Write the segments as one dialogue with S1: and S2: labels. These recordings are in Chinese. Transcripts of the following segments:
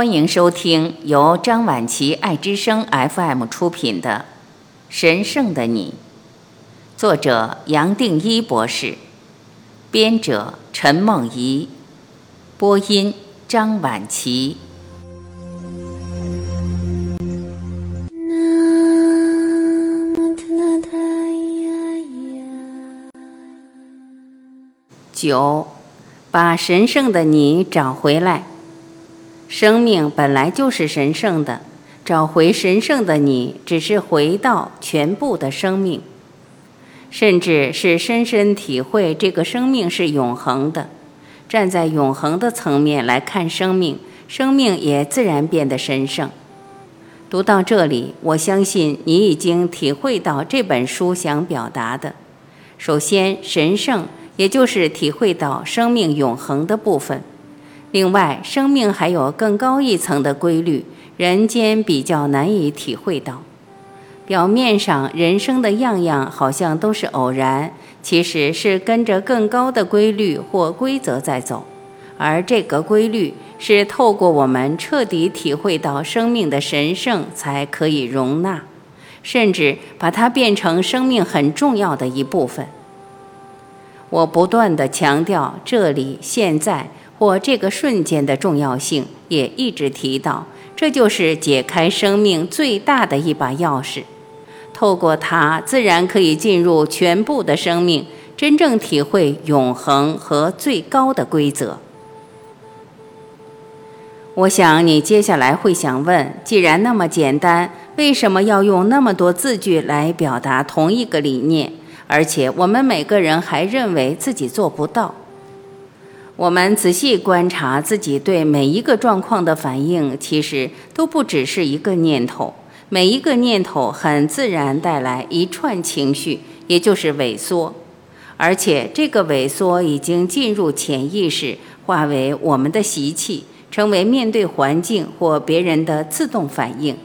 S1: 欢迎收听由张晚琪爱之声 FM 出品的《神圣的你》，作者杨定一博士，编者陈梦怡，播音张晚琪。九，把神圣的你找回来。生命本来就是神圣的，找回神圣的你，只是回到全部的生命，甚至是深深体会这个生命是永恒的。站在永恒的层面来看生命，生命也自然变得神圣。读到这里，我相信你已经体会到这本书想表达的。首先，神圣。也就是体会到生命永恒的部分。另外，生命还有更高一层的规律，人间比较难以体会到。表面上，人生的样样好像都是偶然，其实是跟着更高的规律或规则在走。而这个规律是透过我们彻底体会到生命的神圣，才可以容纳，甚至把它变成生命很重要的一部分。我不断地强调这里、现在或这个瞬间的重要性，也一直提到，这就是解开生命最大的一把钥匙。透过它，自然可以进入全部的生命，真正体会永恒和最高的规则。我想你接下来会想问：既然那么简单，为什么要用那么多字句来表达同一个理念？而且我们每个人还认为自己做不到。我们仔细观察自己对每一个状况的反应，其实都不只是一个念头。每一个念头很自然带来一串情绪，也就是萎缩。而且这个萎缩已经进入潜意识，化为我们的习气，成为面对环境或别人的自动反应。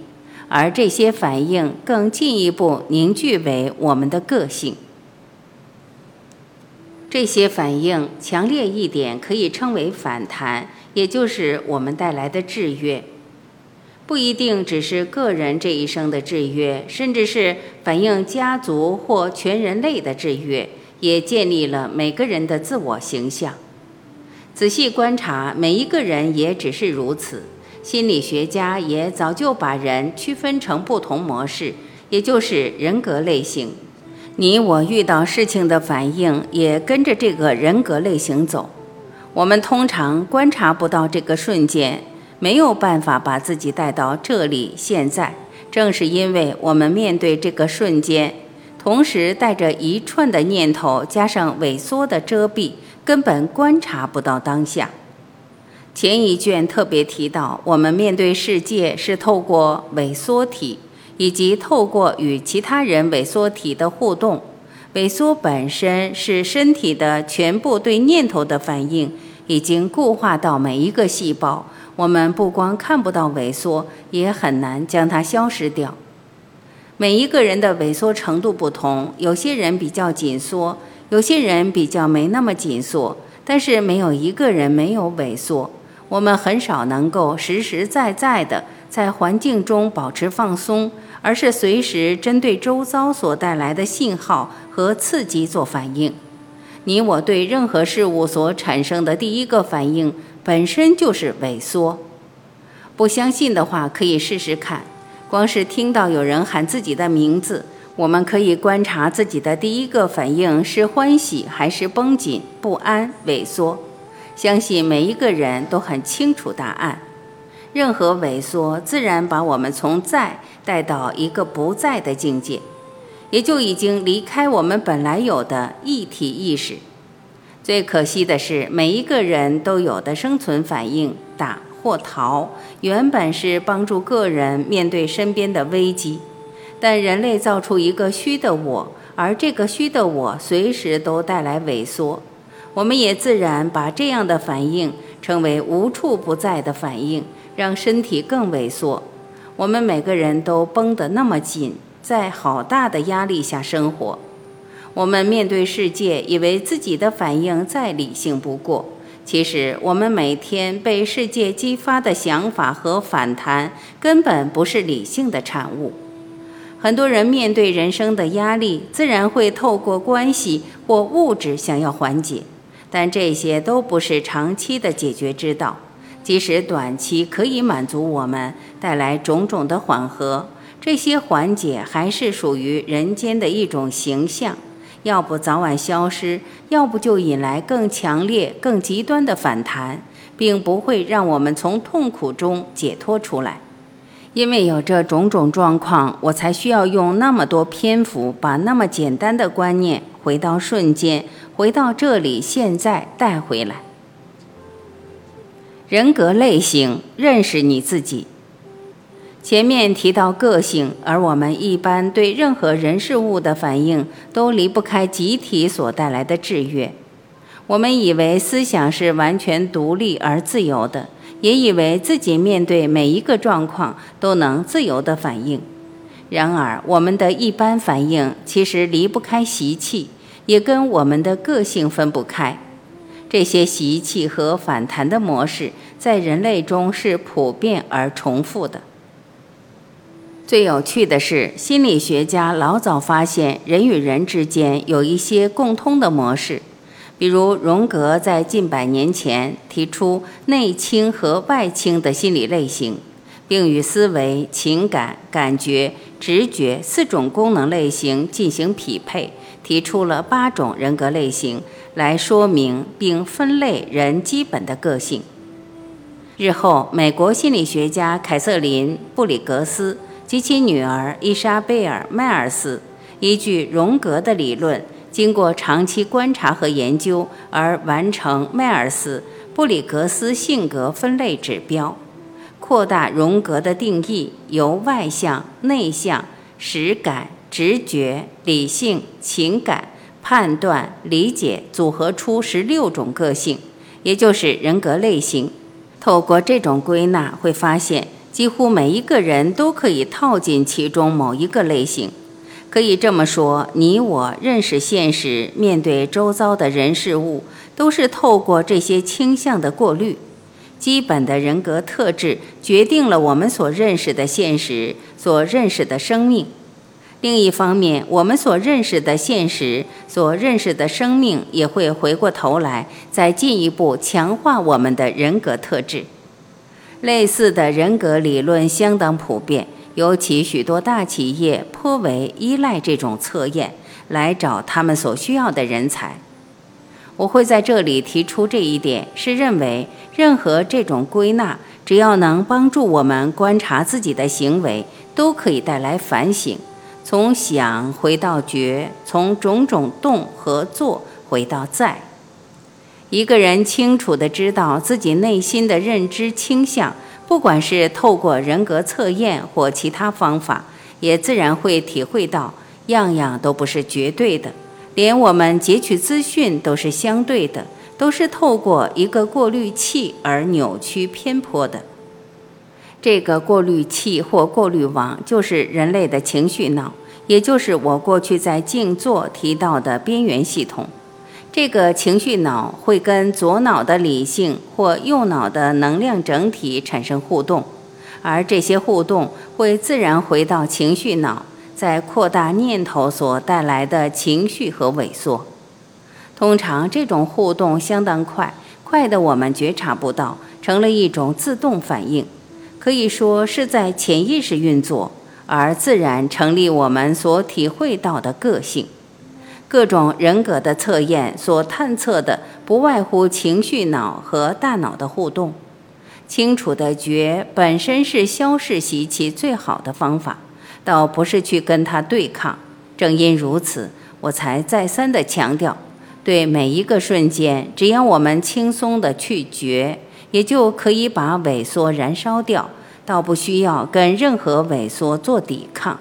S1: 而这些反应更进一步凝聚为我们的个性。这些反应强烈一点，可以称为反弹，也就是我们带来的制约，不一定只是个人这一生的制约，甚至是反映家族或全人类的制约，也建立了每个人的自我形象。仔细观察，每一个人也只是如此。心理学家也早就把人区分成不同模式，也就是人格类型。你我遇到事情的反应也跟着这个人格类型走。我们通常观察不到这个瞬间，没有办法把自己带到这里现在。正是因为我们面对这个瞬间，同时带着一串的念头，加上萎缩的遮蔽，根本观察不到当下。前一卷特别提到，我们面对世界是透过萎缩体。以及透过与其他人萎缩体的互动，萎缩本身是身体的全部对念头的反应，已经固化到每一个细胞。我们不光看不到萎缩，也很难将它消失掉。每一个人的萎缩程度不同，有些人比较紧缩，有些人比较没那么紧缩，但是没有一个人没有萎缩。我们很少能够实实在在的在环境中保持放松。而是随时针对周遭所带来的信号和刺激做反应。你我对任何事物所产生的第一个反应本身就是萎缩。不相信的话，可以试试看。光是听到有人喊自己的名字，我们可以观察自己的第一个反应是欢喜还是绷紧、不安、萎缩。相信每一个人都很清楚答案。任何萎缩，自然把我们从在带到一个不在的境界，也就已经离开我们本来有的一体意识。最可惜的是，每一个人都有的生存反应打或逃，原本是帮助个人面对身边的危机，但人类造出一个虚的我，而这个虚的我随时都带来萎缩，我们也自然把这样的反应称为无处不在的反应。让身体更萎缩，我们每个人都绷得那么紧，在好大的压力下生活。我们面对世界，以为自己的反应再理性不过，其实，我们每天被世界激发的想法和反弹，根本不是理性的产物。很多人面对人生的压力，自然会透过关系或物质想要缓解，但这些都不是长期的解决之道。即使短期可以满足我们，带来种种的缓和，这些缓解还是属于人间的一种形象。要不早晚消失，要不就引来更强烈、更极端的反弹，并不会让我们从痛苦中解脱出来。因为有这种种状况，我才需要用那么多篇幅，把那么简单的观念回到瞬间，回到这里现在带回来。人格类型，认识你自己。前面提到个性，而我们一般对任何人事物的反应都离不开集体所带来的制约。我们以为思想是完全独立而自由的，也以为自己面对每一个状况都能自由的反应。然而，我们的一般反应其实离不开习气，也跟我们的个性分不开。这些习气和反弹的模式，在人类中是普遍而重复的。最有趣的是，心理学家老早发现人与人之间有一些共通的模式，比如荣格在近百年前提出内倾和外倾的心理类型，并与思维、情感、感觉、直觉四种功能类型进行匹配，提出了八种人格类型来说明并分类人基本的个性。日后，美国心理学家凯瑟琳·布里格斯。及其女儿伊莎贝尔·迈尔斯依据荣格的理论，经过长期观察和研究而完成迈尔斯布里格斯性格分类指标，扩大荣格的定义，由外向、内向、实感、直觉、理性、情感、判断、理解组合出十六种个性，也就是人格类型。透过这种归纳，会发现。几乎每一个人都可以套进其中某一个类型，可以这么说：你我认识现实、面对周遭的人事物，都是透过这些倾向的过滤。基本的人格特质决定了我们所认识的现实、所认识的生命。另一方面，我们所认识的现实、所认识的生命，也会回过头来再进一步强化我们的人格特质。类似的人格理论相当普遍，尤其许多大企业颇为依赖这种测验来找他们所需要的人才。我会在这里提出这一点，是认为任何这种归纳，只要能帮助我们观察自己的行为，都可以带来反省，从想回到觉，从种种动和做回到在。一个人清楚地知道自己内心的认知倾向，不管是透过人格测验或其他方法，也自然会体会到，样样都不是绝对的，连我们截取资讯都是相对的，都是透过一个过滤器而扭曲偏颇的。这个过滤器或过滤网就是人类的情绪脑，也就是我过去在静坐提到的边缘系统。这个情绪脑会跟左脑的理性或右脑的能量整体产生互动，而这些互动会自然回到情绪脑，在扩大念头所带来的情绪和萎缩。通常这种互动相当快，快的我们觉察不到，成了一种自动反应，可以说是在潜意识运作，而自然成立我们所体会到的个性。各种人格的测验所探测的，不外乎情绪脑和大脑的互动。清楚的觉本身是消逝习气最好的方法，倒不是去跟它对抗。正因如此，我才再三的强调，对每一个瞬间，只要我们轻松的去觉，也就可以把萎缩燃烧掉，倒不需要跟任何萎缩做抵抗。